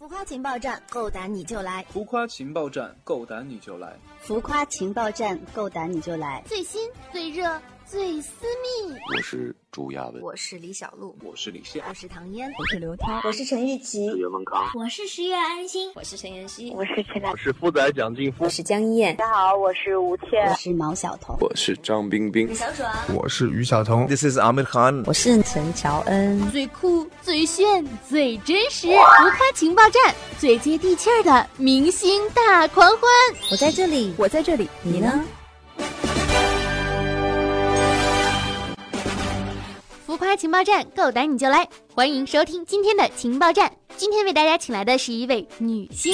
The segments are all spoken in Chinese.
浮夸情报站，够胆你就来！浮夸情报站，够胆你就来！浮夸情报站，够胆你就来！最新、最热、最私密。我是朱亚文，我是李小璐，我是李现，我是唐嫣，我是刘涛，我是陈玉琪，我是袁文康，我是十月安心，我是陈妍希，我是陈我是富仔蒋劲夫，我是江一燕。大家好，我是吴倩，我是毛晓彤，我是张冰冰，李小爽，我是于晓彤，This is Amir Khan，我是陈乔恩。最酷、最炫、最真实，浮夸情报站，最接地气儿的明星大狂欢。我在这里，我在这里，你呢？浮夸情报站，够胆你就来！欢迎收听今天的情报站。今天为大家请来的是一位女星，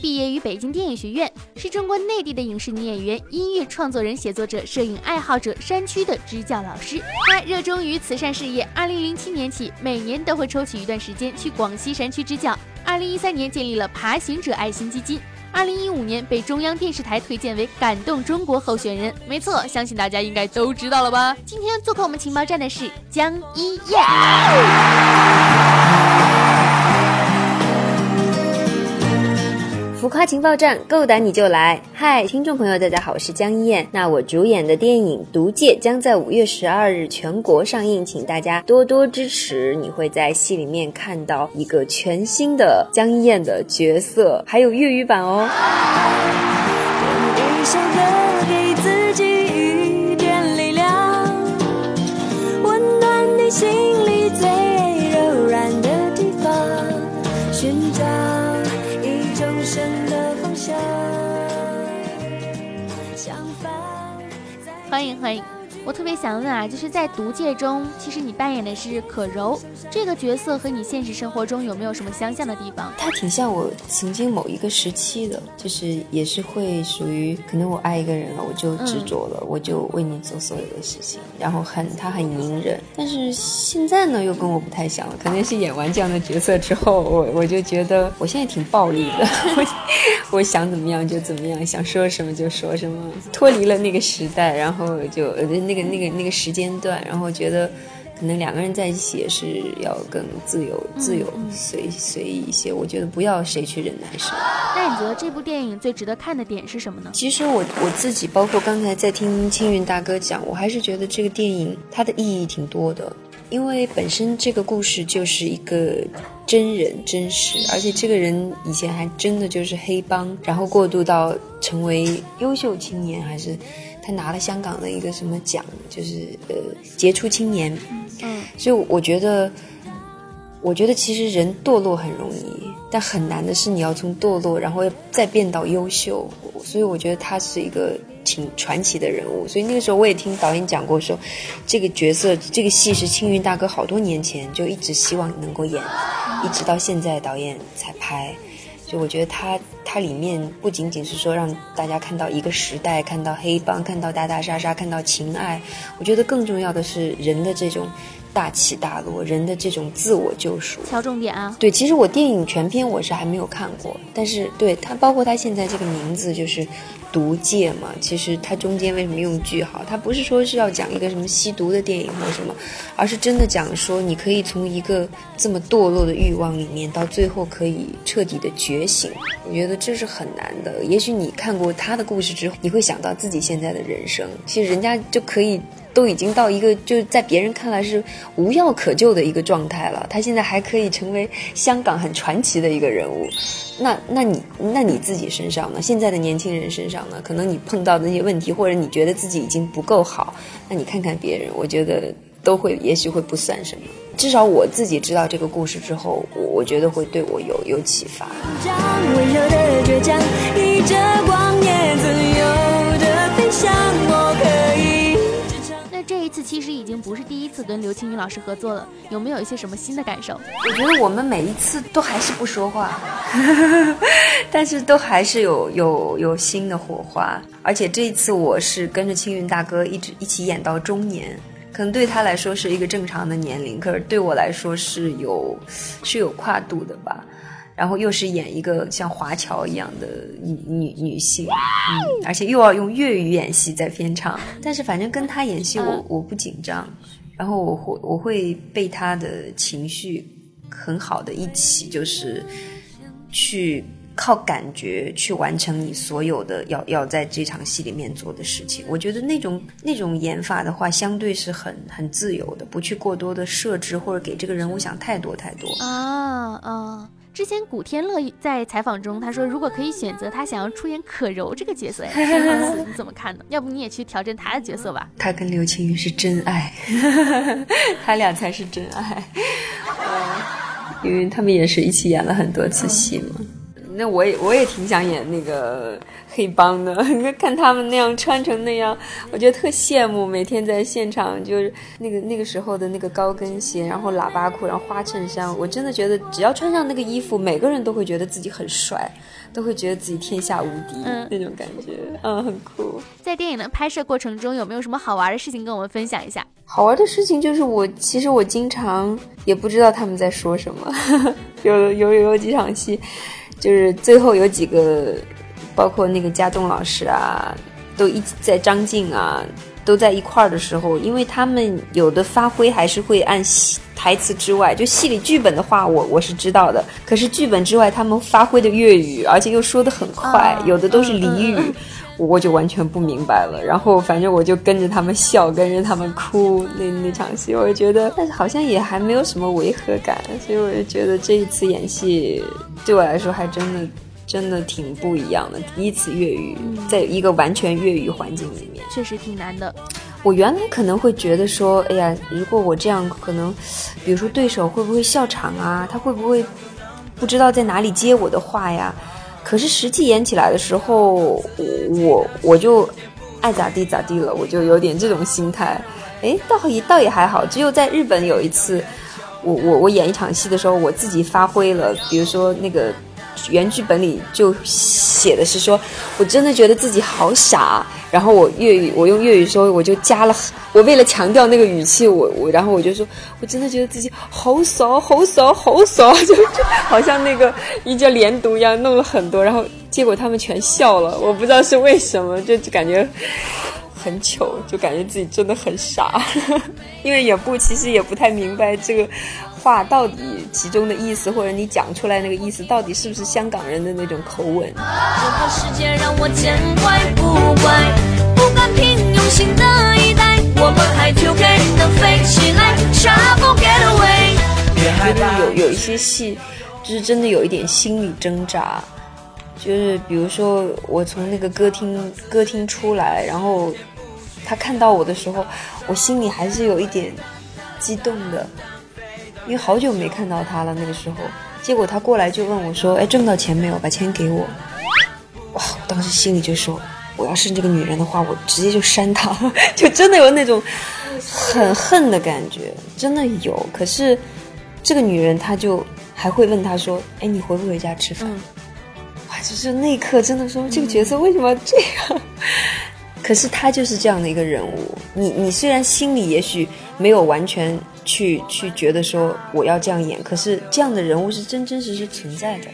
毕业于北京电影学院，是中国内地的影视女演员、音乐创作人、写作者、摄影爱好者山区的支教老师。她热衷于慈善事业，二零零七年起，每年都会抽取一段时间去广西山区支教。二零一三年建立了爬行者爱心基金。二零一五年被中央电视台推荐为感动中国候选人，没错，相信大家应该都知道了吧？今天做客我们情报站的是江一燕。浮夸情报站，够胆你就来！嗨，听众朋友，大家好，我是江一燕。那我主演的电影《毒戒》将在五月十二日全国上映，请大家多多支持。你会在戏里面看到一个全新的江一燕的角色，还有粤语版哦。欢迎欢迎，我特别想问啊，就是在《毒戒》中，其实你扮演的是可柔这个角色，和你现实生活中有没有什么相像的地方？他挺像我曾经某一个时期的，就是也是会属于，可能我爱一个人了，我就执着了，我就为你做所有的事情，然后很他很隐忍。但是现在呢，又跟我不太像了，可能是演完这样的角色之后，我我就觉得我现在挺暴力的，我 我想怎么样就怎么样，想说什么就说什么，脱离了那个时代，然后就那个那个那个时间段，然后觉得可能两个人在一起也是要更自由、自由、随随意一些。我觉得不要谁去忍耐谁。那你觉得这部电影最值得看的点是什么呢？其实我我自己，包括刚才在听青云大哥讲，我还是觉得这个电影它的意义挺多的，因为本身这个故事就是一个真人真实，而且这个人以前还真的就是黑帮，然后过渡到成为优秀青年，还是。他拿了香港的一个什么奖，就是呃杰出青年。嗯，所以我觉得，我觉得其实人堕落很容易，但很难的是你要从堕落，然后再变到优秀。所以我觉得他是一个挺传奇的人物。所以那个时候我也听导演讲过，说这个角色这个戏是青云大哥好多年前就一直希望能够演，一直到现在导演才拍。就我觉得它，它里面不仅仅是说让大家看到一个时代，看到黑帮，看到打打杀杀，看到情爱。我觉得更重要的是人的这种大起大落，人的这种自我救赎。敲重点啊！对，其实我电影全篇我是还没有看过，但是对它包括它现在这个名字就是《毒戒》嘛，其实它中间为什么用句号？它不是说是要讲一个什么吸毒的电影或者什么，而是真的讲说你可以从一个这么堕落的欲望里面，到最后可以彻底的觉醒。我觉得这是很难的。也许你看过他的故事之后，你会想到自己现在的人生，其实人家就可以。都已经到一个就是在别人看来是无药可救的一个状态了，他现在还可以成为香港很传奇的一个人物。那那你那你自己身上呢？现在的年轻人身上呢？可能你碰到的那些问题，或者你觉得自己已经不够好，那你看看别人，我觉得都会也许会不算什么。至少我自己知道这个故事之后，我我觉得会对我有有启发。这一次其实已经不是第一次跟刘青云老师合作了，有没有一些什么新的感受？我觉得我们每一次都还是不说话，但是都还是有有有新的火花。而且这一次我是跟着青云大哥一直一起演到中年，可能对他来说是一个正常的年龄，可是对我来说是有是有跨度的吧。然后又是演一个像华侨一样的女女女性，嗯，而且又要用粤语演戏在片场，但是反正跟他演戏我我不紧张，然后我会我会被他的情绪很好的一起就是去靠感觉去完成你所有的要要在这场戏里面做的事情。我觉得那种那种演法的话，相对是很很自由的，不去过多的设置或者给这个人物想太多太多。啊啊！之前古天乐在采访中他说，如果可以选择，他想要出演可柔这个角色。你怎么看呢？要不你也去挑战他的角色吧？他跟刘青云是真爱，他俩才是真爱。因为他们也是一起演了很多次戏嘛。那我也我也挺想演那个黑帮的，你 看看他们那样穿成那样，我觉得特羡慕。每天在现场就是那个那个时候的那个高跟鞋，然后喇叭裤，然后花衬衫，我真的觉得只要穿上那个衣服，每个人都会觉得自己很帅，都会觉得自己天下无敌那种感觉，嗯，很酷。在电影的拍摄过程中，有没有什么好玩的事情跟我们分享一下？好玩的事情就是我其实我经常也不知道他们在说什么，有有有几场戏。就是最后有几个，包括那个家栋老师啊，都一起在张晋啊，都在一块儿的时候，因为他们有的发挥还是会按戏台词之外，就戏里剧本的话，我我是知道的。可是剧本之外，他们发挥的粤语，而且又说的很快，有的都是俚语。我就完全不明白了，然后反正我就跟着他们笑，跟着他们哭，那那场戏，我就觉得，但是好像也还没有什么违和感，所以我就觉得这一次演戏对我来说还真的真的挺不一样的。第一次粤语，在一个完全粤语环境里面，确实挺难的。我原来可能会觉得说，哎呀，如果我这样，可能，比如说对手会不会笑场啊？他会不会不知道在哪里接我的话呀？可是实际演起来的时候，我我就爱咋地咋地了，我就有点这种心态。哎，倒也倒也还好。只有在日本有一次，我我我演一场戏的时候，我自己发挥了，比如说那个。原剧本里就写的是说，我真的觉得自己好傻。然后我粤语，我用粤语说，我就加了，我为了强调那个语气，我我然后我就说，我真的觉得自己好傻，好傻，好傻，就就好像那个一叫连读一样，弄了很多，然后结果他们全笑了，我不知道是为什么，就就感觉很糗，就感觉自己真的很傻，因为也不其实也不太明白这个。话到底其中的意思，或者你讲出来那个意思，到底是不是香港人的那种口吻？就是有有一些戏，就是真的有一点心理挣扎，就是比如说我从那个歌厅歌厅出来，然后他看到我的时候，我心里还是有一点激动的。因为好久没看到他了，那个时候，结果他过来就问我说：“哎，挣到钱没有？把钱给我。”哇！我当时心里就说：“我要是这个女人的话，我直接就删她，就真的有那种很恨的感觉，真的有。可是这个女人，她就还会问他说：‘哎，你回不回家吃饭？’哇！就是那一刻，真的说这个角色为什么这样？可是他就是这样的一个人物。你你虽然心里也许没有完全。去去觉得说我要这样演，可是这样的人物是真真实实存在的，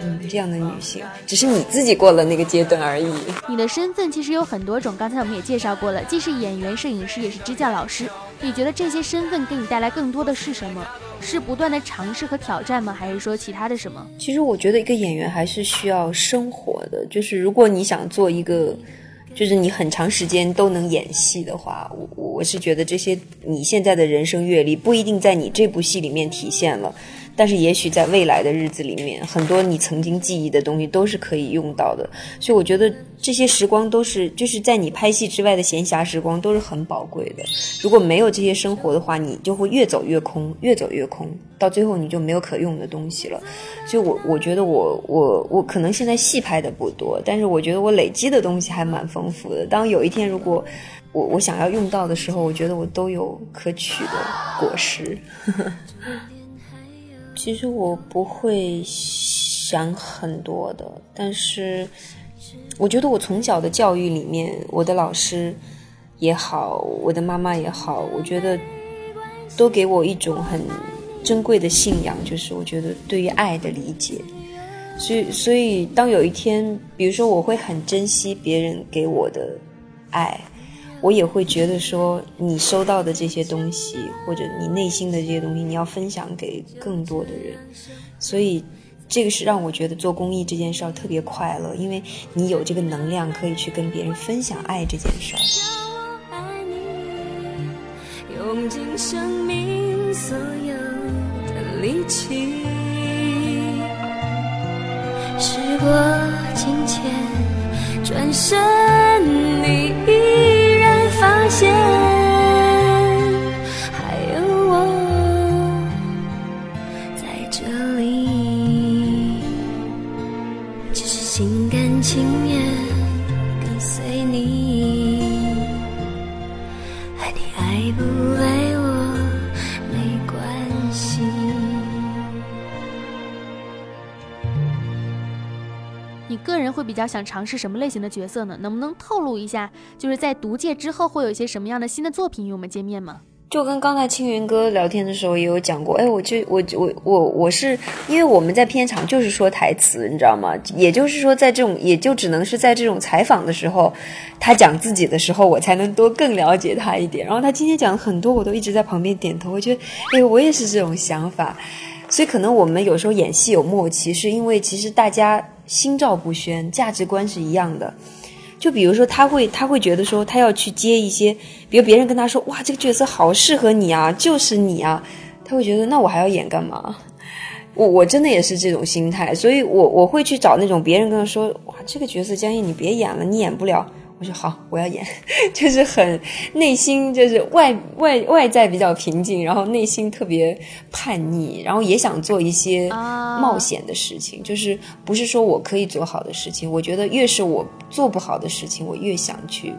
嗯，这样的女性，只是你自己过了那个阶段而已。你的身份其实有很多种，刚才我们也介绍过了，既是演员、摄影师，也是支教老师。你觉得这些身份给你带来更多的是什么？是不断的尝试和挑战吗？还是说其他的什么？其实我觉得一个演员还是需要生活的，就是如果你想做一个。就是你很长时间都能演戏的话，我我是觉得这些你现在的人生阅历不一定在你这部戏里面体现了。但是也许在未来的日子里面，很多你曾经记忆的东西都是可以用到的。所以我觉得这些时光都是就是在你拍戏之外的闲暇时光都是很宝贵的。如果没有这些生活的话，你就会越走越空，越走越空，到最后你就没有可用的东西了。所以，我我觉得我我我可能现在戏拍的不多，但是我觉得我累积的东西还蛮丰富的。当有一天如果我我想要用到的时候，我觉得我都有可取的果实。其实我不会想很多的，但是我觉得我从小的教育里面，我的老师也好，我的妈妈也好，我觉得都给我一种很珍贵的信仰，就是我觉得对于爱的理解。所以，所以当有一天，比如说我会很珍惜别人给我的爱。我也会觉得说，你收到的这些东西，或者你内心的这些东西，你要分享给更多的人。所以，这个是让我觉得做公益这件事儿特别快乐，因为你有这个能量可以去跟别人分享爱这件事儿。用尽生命所有的力气。时过境迁，转身你个人会比较想尝试什么类型的角色呢？能不能透露一下？就是在《毒戒》之后会有一些什么样的新的作品与我们见面吗？就跟刚才青云哥聊天的时候也有讲过，哎，我就我我我我是因为我们在片场就是说台词，你知道吗？也就是说，在这种也就只能是在这种采访的时候，他讲自己的时候，我才能多更了解他一点。然后他今天讲了很多，我都一直在旁边点头。我觉得，哎，我也是这种想法。所以可能我们有时候演戏有默契，是因为其实大家心照不宣，价值观是一样的。就比如说，他会他会觉得说，他要去接一些，比如别人跟他说，哇，这个角色好适合你啊，就是你啊，他会觉得，那我还要演干嘛？我我真的也是这种心态，所以我我会去找那种别人跟他说，哇，这个角色江毅你别演了，你演不了。我说好，我要演，就是很内心就是外外外在比较平静，然后内心特别叛逆，然后也想做一些冒险的事情，就是不是说我可以做好的事情，我觉得越是我做不好的事情，我越想去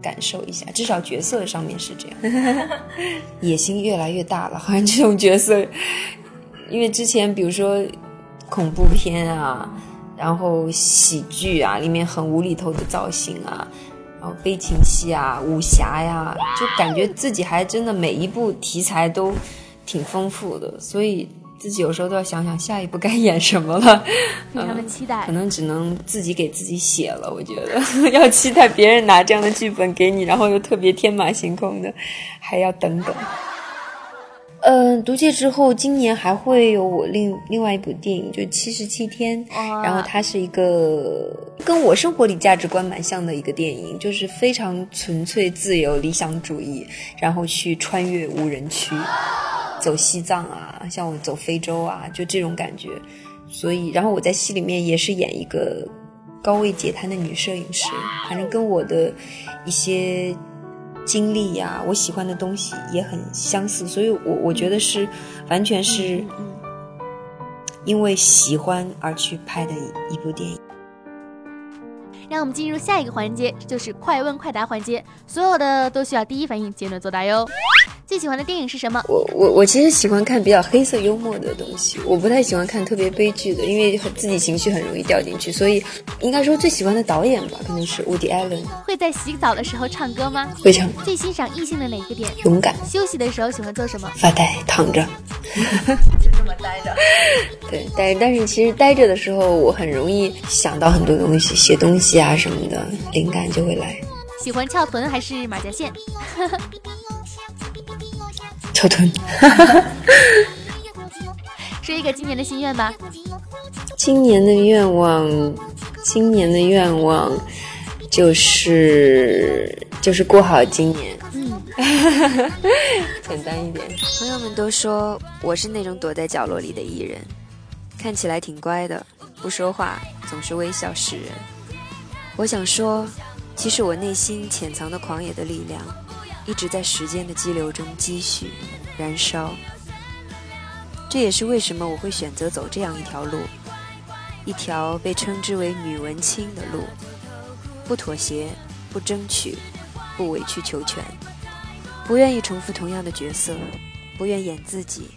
感受一下，至少角色上面是这样，野心越来越大了，好像这种角色，因为之前比如说恐怖片啊。然后喜剧啊，里面很无厘头的造型啊，然后悲情戏啊，武侠呀，就感觉自己还真的每一部题材都挺丰富的，所以自己有时候都要想想下一步该演什么了。非常的期待，可能只能自己给自己写了。我觉得 要期待别人拿这样的剧本给你，然后又特别天马行空的，还要等等。嗯，毒戒之后，今年还会有我另另外一部电影，就《七十七天》，然后它是一个跟我生活里价值观蛮像的一个电影，就是非常纯粹、自由、理想主义，然后去穿越无人区，走西藏啊，像我走非洲啊，就这种感觉。所以，然后我在戏里面也是演一个高位截瘫的女摄影师，反正跟我的一些。经历呀，我喜欢的东西也很相似，所以我我觉得是完全是因为喜欢而去拍的一部电影。让我们进入下一个环节，就是快问快答环节，所有的都需要第一反应简短作答哟。最喜欢的电影是什么？我我我其实喜欢看比较黑色幽默的东西，我不太喜欢看特别悲剧的，因为自己情绪很容易掉进去。所以应该说最喜欢的导演吧，可能是 Woody Allen。会在洗澡的时候唱歌吗？会唱。最欣赏异性的哪一个点？勇敢。休息的时候喜欢做什么？发呆，躺着。就这么呆着。对，但但是其实呆着的时候，我很容易想到很多东西，写东西啊什么的，灵感就会来。喜欢翘臀还是马甲线？翘臀。说一个今年的心愿吧。今年的愿望，今年的愿望就是就是过好今年。嗯，简单一点。朋友们都说我是那种躲在角落里的艺人，看起来挺乖的，不说话，总是微笑示人。我想说，其实我内心潜藏的狂野的力量。一直在时间的激流中积蓄、燃烧，这也是为什么我会选择走这样一条路，一条被称之为“女文青”的路。不妥协，不争取，不委曲求全，不愿意重复同样的角色，不愿演自己。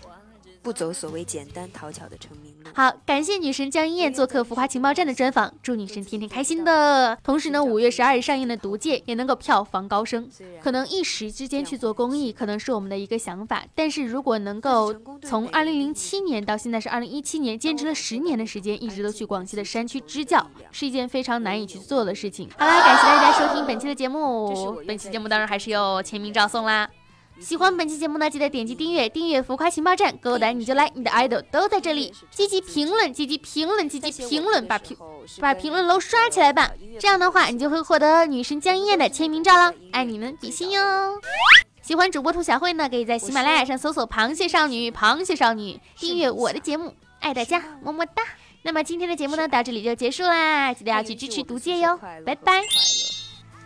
不走所谓简单讨巧的成名。好，感谢女神江一燕做客《浮夸情报站》的专访，祝女神天天开心的。同时呢，五月十二日上映的《毒戒》也能够票房高升。可能一时之间去做公益，可能是我们的一个想法，但是如果能够从二零零七年到现在是二零一七年，坚持了十年的时间，一直都去广西的山区支教，是一件非常难以去做的事情。好啦，感谢大家收听本期的节目，本期节目当然还是有签名照送啦。喜欢本期节目呢，记得点击订阅，订阅浮夸情报站，够胆你就来，你的 idol 都在这里，积极评论，积极评论，积极评论，把评把评论楼刷起来吧，这样的话你就会获得女神江一燕的签名照了，爱你们比心哟。喜欢主播兔小慧呢，可以在喜马拉雅上搜索“螃蟹少女”，螃蟹少女订阅我的节目，爱大家，么么哒。那么今天的节目呢，到这里就结束啦，记得要去支持毒戒哟，拜拜。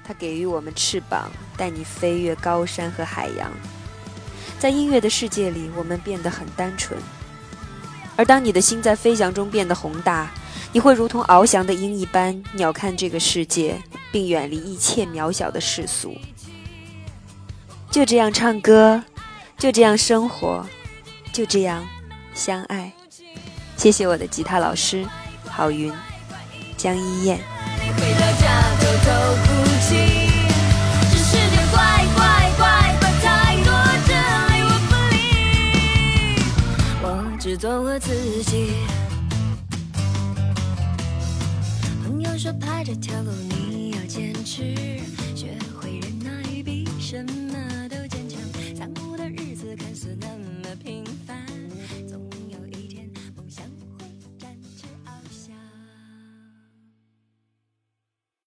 它给予我们翅膀，带你飞越高山和海洋。在音乐的世界里，我们变得很单纯。而当你的心在飞翔中变得宏大，你会如同翱翔的鹰一般，鸟瞰这个世界，并远离一切渺小的世俗。就这样唱歌，就这样生活，就这样相爱。谢谢我的吉他老师郝云、江一燕。做我自己。朋友说拍这条路你要坚持，学会忍耐比什么都坚强。残酷的日子看似难。